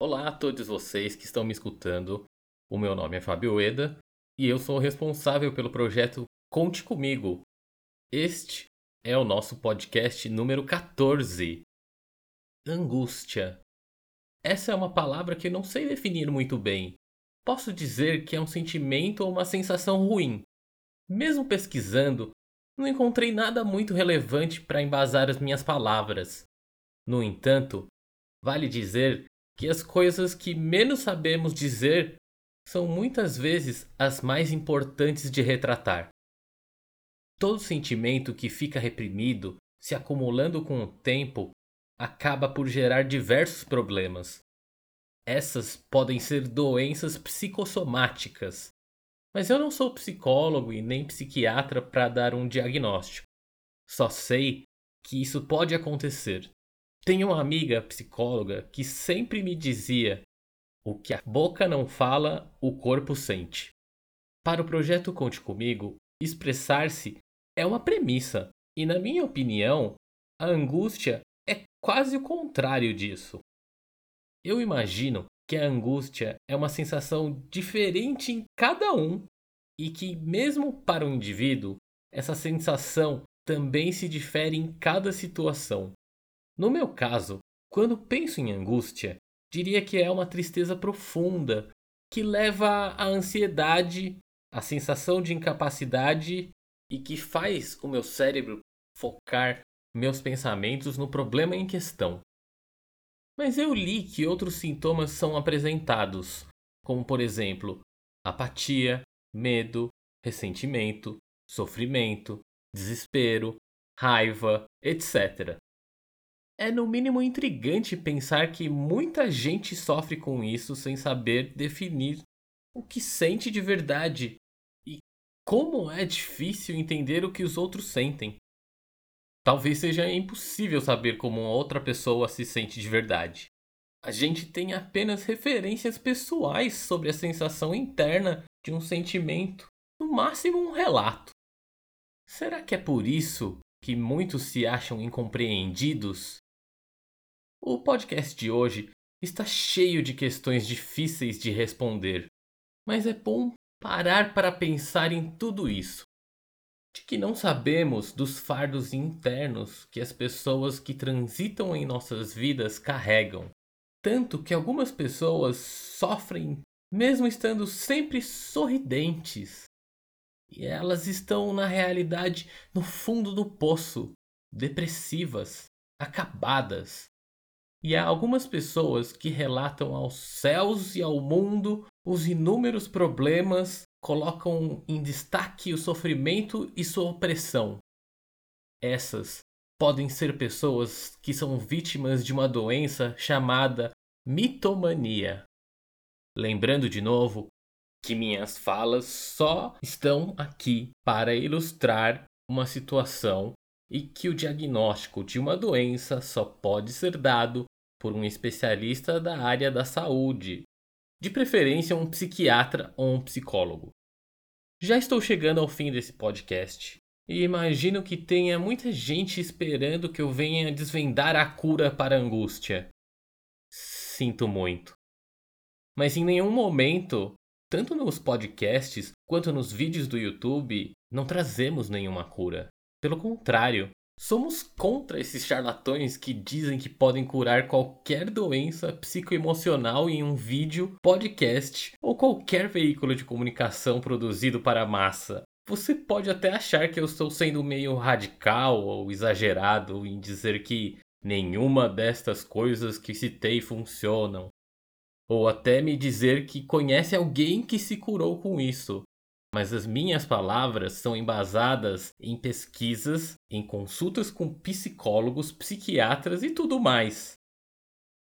Olá a todos vocês que estão me escutando. O meu nome é Fábio Eda e eu sou responsável pelo projeto Conte Comigo. Este é o nosso podcast número 14. Angústia. Essa é uma palavra que eu não sei definir muito bem. Posso dizer que é um sentimento ou uma sensação ruim. Mesmo pesquisando, não encontrei nada muito relevante para embasar as minhas palavras. No entanto, vale dizer que as coisas que menos sabemos dizer são muitas vezes as mais importantes de retratar. Todo sentimento que fica reprimido, se acumulando com o tempo, acaba por gerar diversos problemas. Essas podem ser doenças psicossomáticas, mas eu não sou psicólogo e nem psiquiatra para dar um diagnóstico. Só sei que isso pode acontecer. Tenho uma amiga psicóloga que sempre me dizia: o que a boca não fala, o corpo sente. Para o projeto Conte Comigo, expressar-se é uma premissa, e na minha opinião, a angústia é quase o contrário disso. Eu imagino que a angústia é uma sensação diferente em cada um e que, mesmo para o indivíduo, essa sensação também se difere em cada situação. No meu caso, quando penso em angústia, diria que é uma tristeza profunda que leva à ansiedade, à sensação de incapacidade e que faz o meu cérebro focar meus pensamentos no problema em questão. Mas eu li que outros sintomas são apresentados, como por exemplo, apatia, medo, ressentimento, sofrimento, desespero, raiva, etc. É no mínimo intrigante pensar que muita gente sofre com isso sem saber definir o que sente de verdade e como é difícil entender o que os outros sentem. Talvez seja impossível saber como outra pessoa se sente de verdade. A gente tem apenas referências pessoais sobre a sensação interna de um sentimento, no máximo um relato. Será que é por isso que muitos se acham incompreendidos o podcast de hoje está cheio de questões difíceis de responder, mas é bom parar para pensar em tudo isso. De que não sabemos dos fardos internos que as pessoas que transitam em nossas vidas carregam. Tanto que algumas pessoas sofrem mesmo estando sempre sorridentes. E elas estão, na realidade, no fundo do poço, depressivas, acabadas, e há algumas pessoas que relatam aos céus e ao mundo os inúmeros problemas, colocam em destaque o sofrimento e sua opressão. Essas podem ser pessoas que são vítimas de uma doença chamada mitomania. Lembrando de novo que minhas falas só estão aqui para ilustrar uma situação e que o diagnóstico de uma doença só pode ser dado por um especialista da área da saúde, de preferência um psiquiatra ou um psicólogo. Já estou chegando ao fim desse podcast e imagino que tenha muita gente esperando que eu venha desvendar a cura para a angústia. Sinto muito. Mas em nenhum momento, tanto nos podcasts quanto nos vídeos do YouTube, não trazemos nenhuma cura. Pelo contrário, somos contra esses charlatões que dizem que podem curar qualquer doença psicoemocional em um vídeo, podcast ou qualquer veículo de comunicação produzido para a massa. Você pode até achar que eu estou sendo meio radical ou exagerado em dizer que nenhuma destas coisas que citei funcionam. Ou até me dizer que conhece alguém que se curou com isso mas as minhas palavras são embasadas em pesquisas, em consultas com psicólogos, psiquiatras e tudo mais.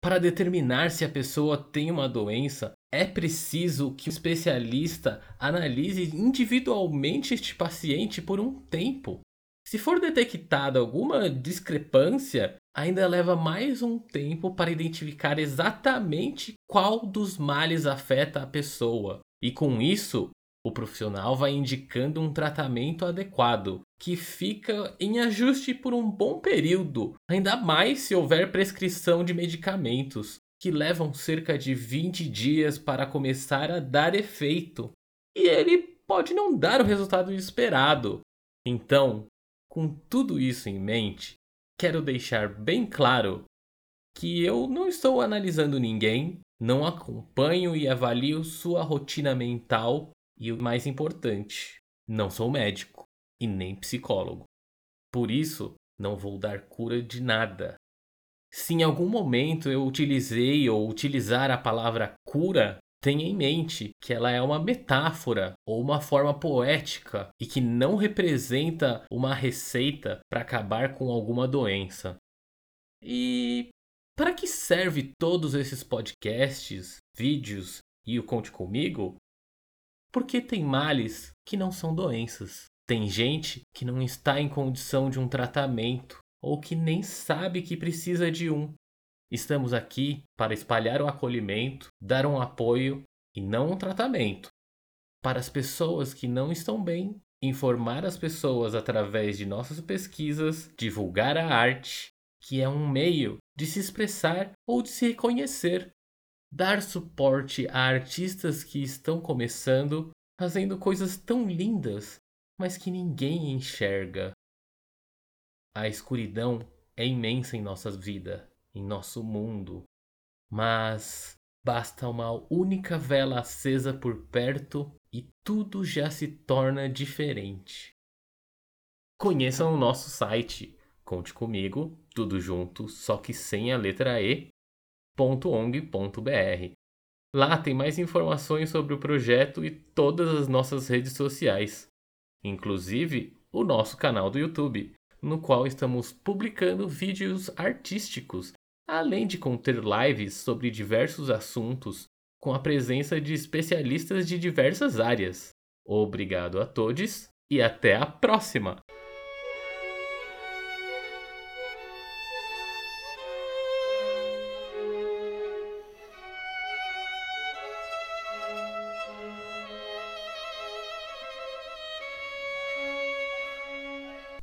Para determinar se a pessoa tem uma doença, é preciso que o especialista analise individualmente este paciente por um tempo. Se for detectada alguma discrepância, ainda leva mais um tempo para identificar exatamente qual dos males afeta a pessoa. E com isso, o profissional vai indicando um tratamento adequado, que fica em ajuste por um bom período, ainda mais se houver prescrição de medicamentos. que levam cerca de 20 dias para começar a dar efeito. E ele pode não dar o resultado esperado. Então, com tudo isso em mente, quero deixar bem claro que eu não estou analisando ninguém, não acompanho e avalio sua rotina mental e o mais importante, não sou médico e nem psicólogo. Por isso, não vou dar cura de nada. Se em algum momento eu utilizei ou utilizar a palavra cura, tenha em mente que ela é uma metáfora ou uma forma poética e que não representa uma receita para acabar com alguma doença. E para que serve todos esses podcasts, vídeos e o Conte Comigo? Porque tem males que não são doenças. Tem gente que não está em condição de um tratamento ou que nem sabe que precisa de um. Estamos aqui para espalhar o acolhimento, dar um apoio e não um tratamento. Para as pessoas que não estão bem, informar as pessoas através de nossas pesquisas, divulgar a arte, que é um meio de se expressar ou de se reconhecer, dar suporte a artistas que estão começando, fazendo coisas tão lindas, mas que ninguém enxerga. A escuridão é imensa em nossa vida em nosso mundo. Mas basta uma única vela acesa por perto e tudo já se torna diferente. Conheçam o nosso site, conte comigo, tudo junto, só que sem a letra E, .ong.br. Lá tem mais informações sobre o projeto e todas as nossas redes sociais, inclusive o nosso canal do YouTube, no qual estamos publicando vídeos artísticos além de conter lives sobre diversos assuntos com a presença de especialistas de diversas áreas. Obrigado a todos e até a próxima!